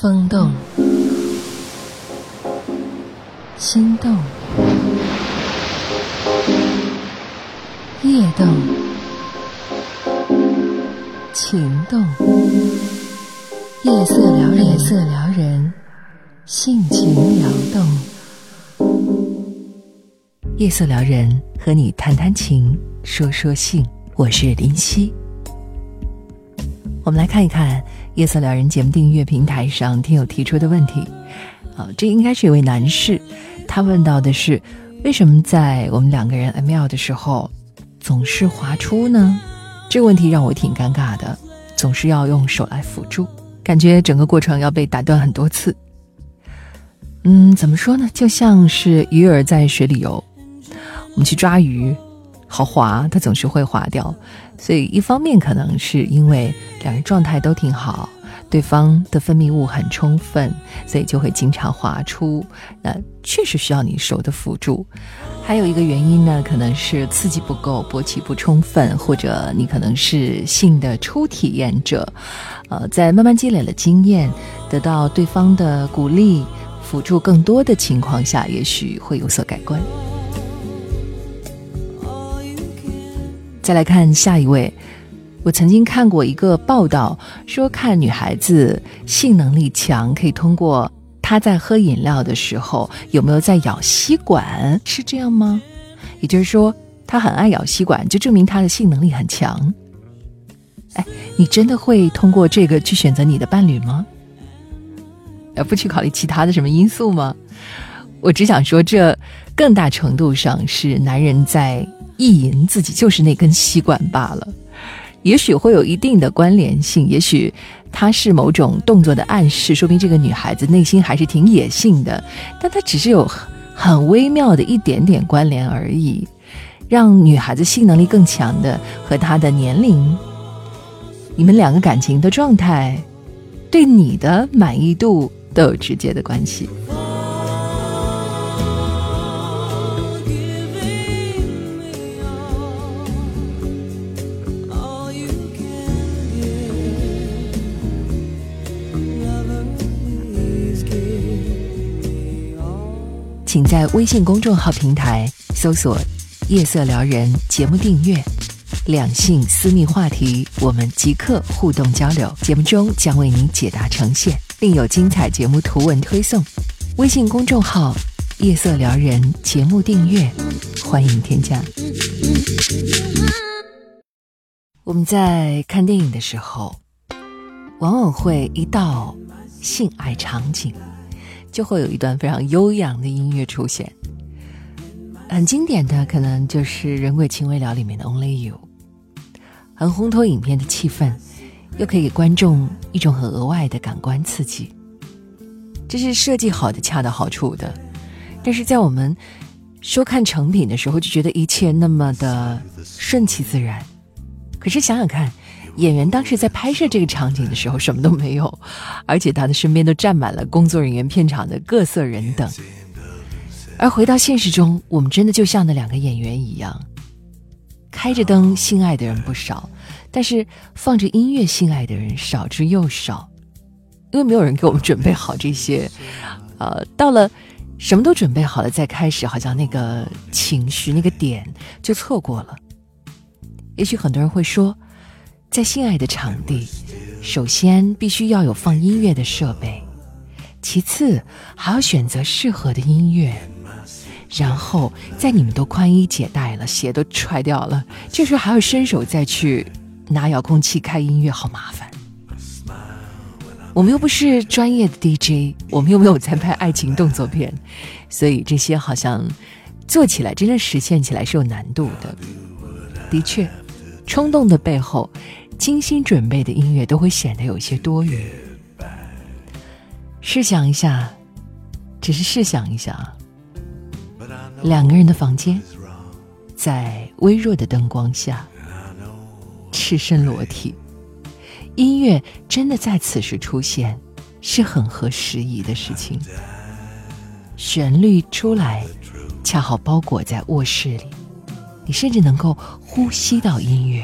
风动，心动，夜动，情动，夜色撩人，夜色撩人，性情撩动。夜色撩人，和你谈谈情，说说性。我是林夕。我们来看一看夜色撩人节目订阅平台上听友提出的问题。啊，这应该是一位男士，他问到的是：为什么在我们两个人 ML 的时候总是滑出呢？这个问题让我挺尴尬的，总是要用手来辅助，感觉整个过程要被打断很多次。嗯，怎么说呢？就像是鱼儿在水里游。我们去抓鱼，好滑，它总是会滑掉。所以一方面可能是因为两人状态都挺好，对方的分泌物很充分，所以就会经常滑出。那确实需要你手的辅助。还有一个原因呢，可能是刺激不够，勃起不充分，或者你可能是性的初体验者，呃，在慢慢积累了经验，得到对方的鼓励、辅助更多的情况下，也许会有所改观。再来看下一位，我曾经看过一个报道，说看女孩子性能力强，可以通过她在喝饮料的时候有没有在咬吸管，是这样吗？也就是说，她很爱咬吸管，就证明她的性能力很强。哎，你真的会通过这个去选择你的伴侣吗？而不去考虑其他的什么因素吗？我只想说，这更大程度上是男人在。意淫自己就是那根吸管罢了，也许会有一定的关联性，也许它是某种动作的暗示，说明这个女孩子内心还是挺野性的，但它只是有很微妙的一点点关联而已。让女孩子性能力更强的和她的年龄、你们两个感情的状态、对你的满意度都有直接的关系。请在微信公众号平台搜索“夜色撩人”节目订阅，两性私密话题，我们即刻互动交流，节目中将为您解答呈现，并有精彩节目图文推送。微信公众号“夜色撩人”节目订阅，欢迎添加。我们在看电影的时候，往往会一到性爱场景。就会有一段非常悠扬的音乐出现，很经典的可能就是《人鬼情未了》里面的《Only You》，很烘托影片的气氛，又可以给观众一种很额外的感官刺激，这是设计好的恰到好处的。但是在我们收看成品的时候，就觉得一切那么的顺其自然。可是想想看。演员当时在拍摄这个场景的时候，什么都没有，而且他的身边都站满了工作人员、片场的各色人等。而回到现实中，我们真的就像那两个演员一样，开着灯心爱的人不少，但是放着音乐心爱的人少之又少，因为没有人给我们准备好这些。呃，到了什么都准备好了再开始，好像那个情绪那个点就错过了。也许很多人会说。在性爱的场地，首先必须要有放音乐的设备，其次还要选择适合的音乐，然后在你们都宽衣解带了，鞋都踹掉了，这时候还要伸手再去拿遥控器开音乐，好麻烦。我们又不是专业的 DJ，我们又没有在拍爱情动作片，所以这些好像做起来真正实现起来是有难度的。的确。冲动的背后，精心准备的音乐都会显得有些多余。试想一下，只是试想一下啊，两个人的房间，在微弱的灯光下，赤身裸体，音乐真的在此时出现，是很合时宜的事情。旋律出来，恰好包裹在卧室里。你甚至能够呼吸到音乐，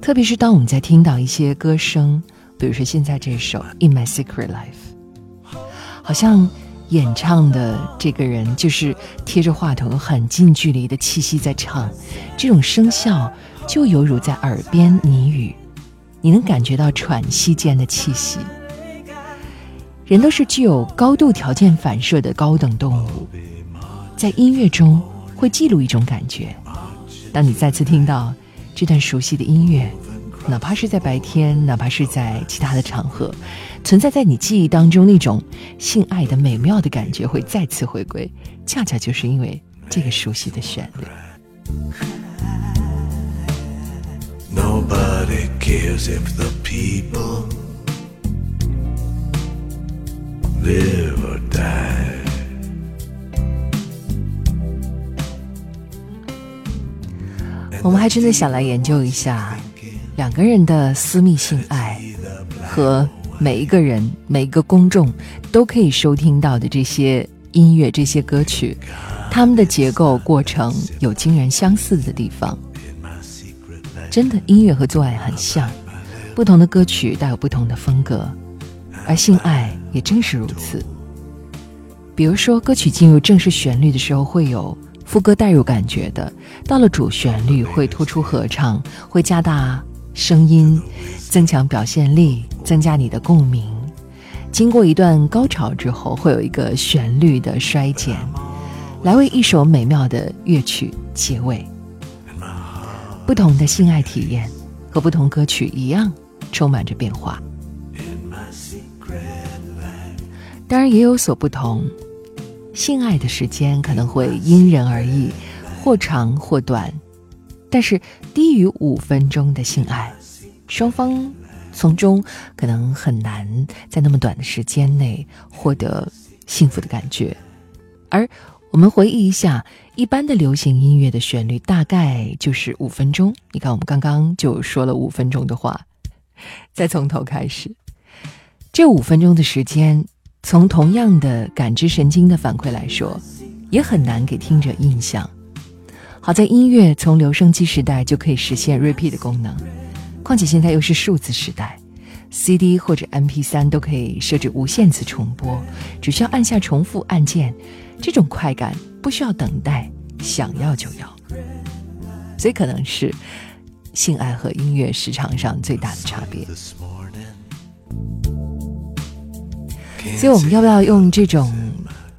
特别是当我们在听到一些歌声比如说现在这首《In My Secret Life》，好像演唱的这个人就是贴着话筒，很近距离的气息在唱，这种声效就犹如在耳边呢语，你能感觉到喘息间的气息。人都是具有高度条件反射的高等动物，在音乐中会记录一种感觉。当你再次听到这段熟悉的音乐，哪怕是在白天，哪怕是在其他的场合，存在在你记忆当中那种性爱的美妙的感觉会再次回归，恰恰就是因为这个熟悉的旋律。Nobody cares if the people live or die. 我们还真的想来研究一下两个人的私密性爱和每一个人、每一个公众都可以收听到的这些音乐、这些歌曲，它们的结构过程有惊人相似的地方。真的，音乐和做爱很像，不同的歌曲带有不同的风格。而性爱也正是如此。比如说，歌曲进入正式旋律的时候，会有副歌带入感觉的；到了主旋律，会突出合唱，会加大声音，增强表现力，增加你的共鸣。经过一段高潮之后，会有一个旋律的衰减，来为一首美妙的乐曲结尾。不同的性爱体验和不同歌曲一样，充满着变化。当然也有所不同，性爱的时间可能会因人而异，或长或短，但是低于五分钟的性爱，双方从中可能很难在那么短的时间内获得幸福的感觉。而我们回忆一下，一般的流行音乐的旋律大概就是五分钟。你看，我们刚刚就说了五分钟的话，再从头开始，这五分钟的时间。从同样的感知神经的反馈来说，也很难给听者印象。好在音乐从留声机时代就可以实现 repeat 的功能，况且现在又是数字时代，CD 或者 MP3 都可以设置无限次重播，只需要按下重复按键，这种快感不需要等待，想要就要。所以可能是性爱和音乐市场上最大的差别。所以我们要不要用这种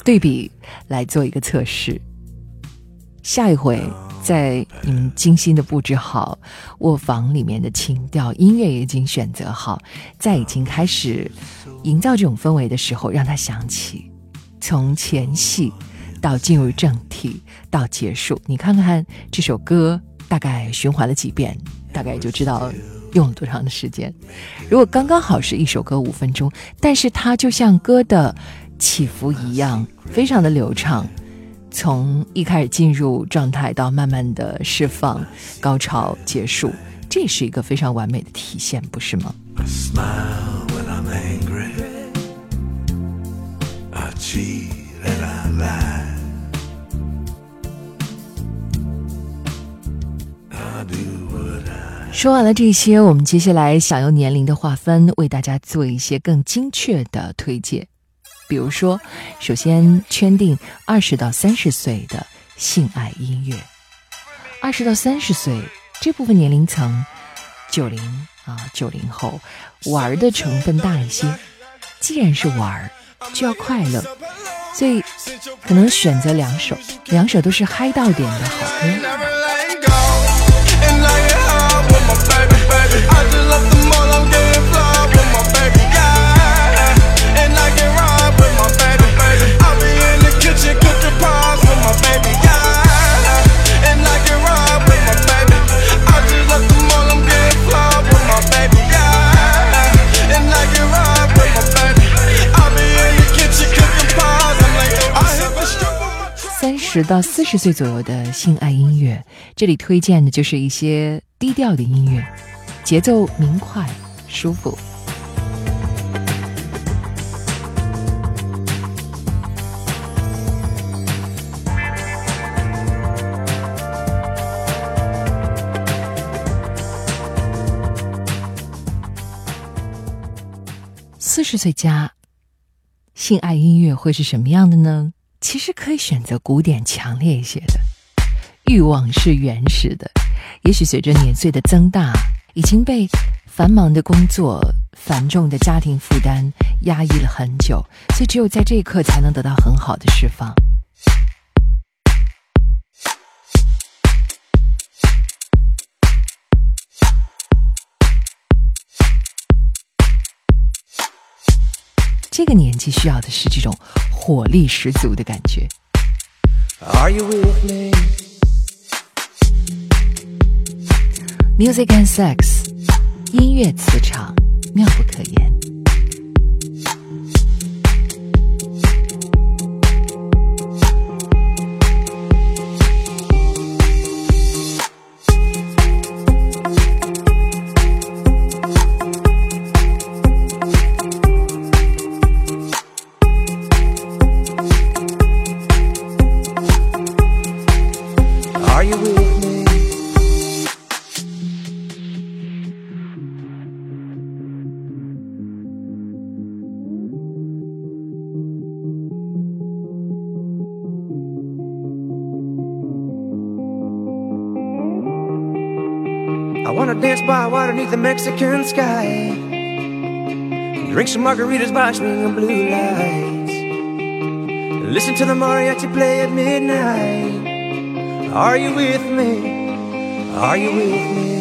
对比来做一个测试？下一回在你们精心的布置好卧房里面的情调，音乐也已经选择好，在已经开始营造这种氛围的时候，让它响起，从前戏到进入正题到结束，你看看这首歌大概循环了几遍，大概就知道。用了多长的时间？如果刚刚好是一首歌五分钟，但是它就像歌的起伏一样，非常的流畅，从一开始进入状态到慢慢的释放，高潮结束，这是一个非常完美的体现，不是吗？说完了这些，我们接下来想用年龄的划分为大家做一些更精确的推荐。比如说，首先圈定二十到三十岁的性爱音乐。二十到三十岁这部分年龄层，九零啊九零后玩的成分大一些。既然是玩，就要快乐，所以可能选择两首，两首都是嗨到点的好歌。十到四十岁左右的性爱音乐，这里推荐的就是一些低调的音乐。节奏明快，舒服。四十岁加性爱音乐会是什么样的呢？其实可以选择古典强烈一些的，欲望是原始的。也许随着年岁的增大，已经被繁忙的工作、繁重的家庭负担压抑了很久，所以只有在这一刻才能得到很好的释放。这个年纪需要的是这种火力十足的感觉。Music and sex，音乐磁场妙不可言。Dance by water beneath the Mexican sky. Drink some margaritas by swinging blue lights. Listen to the mariachi play at midnight. Are you with me? Are you with me?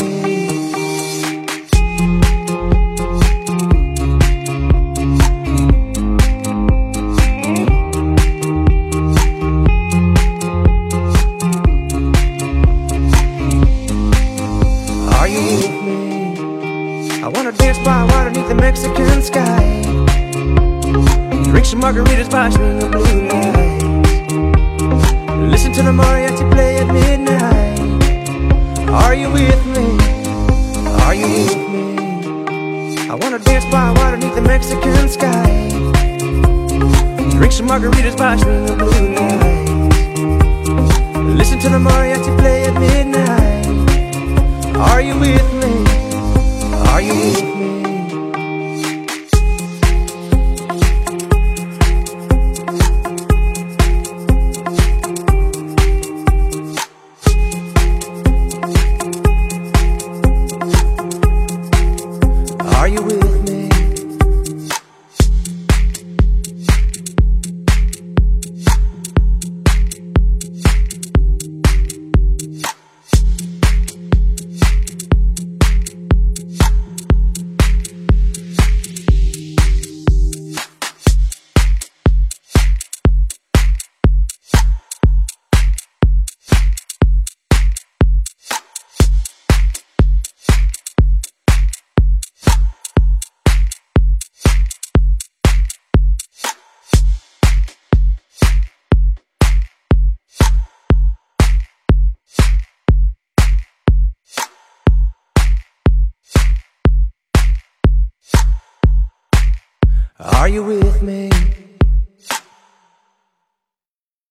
me? I wanna dance by water beneath the Mexican sky. Drink some margaritas by swinging blue lights. Listen to the mariachi play at midnight. Are you with me? Are you with me?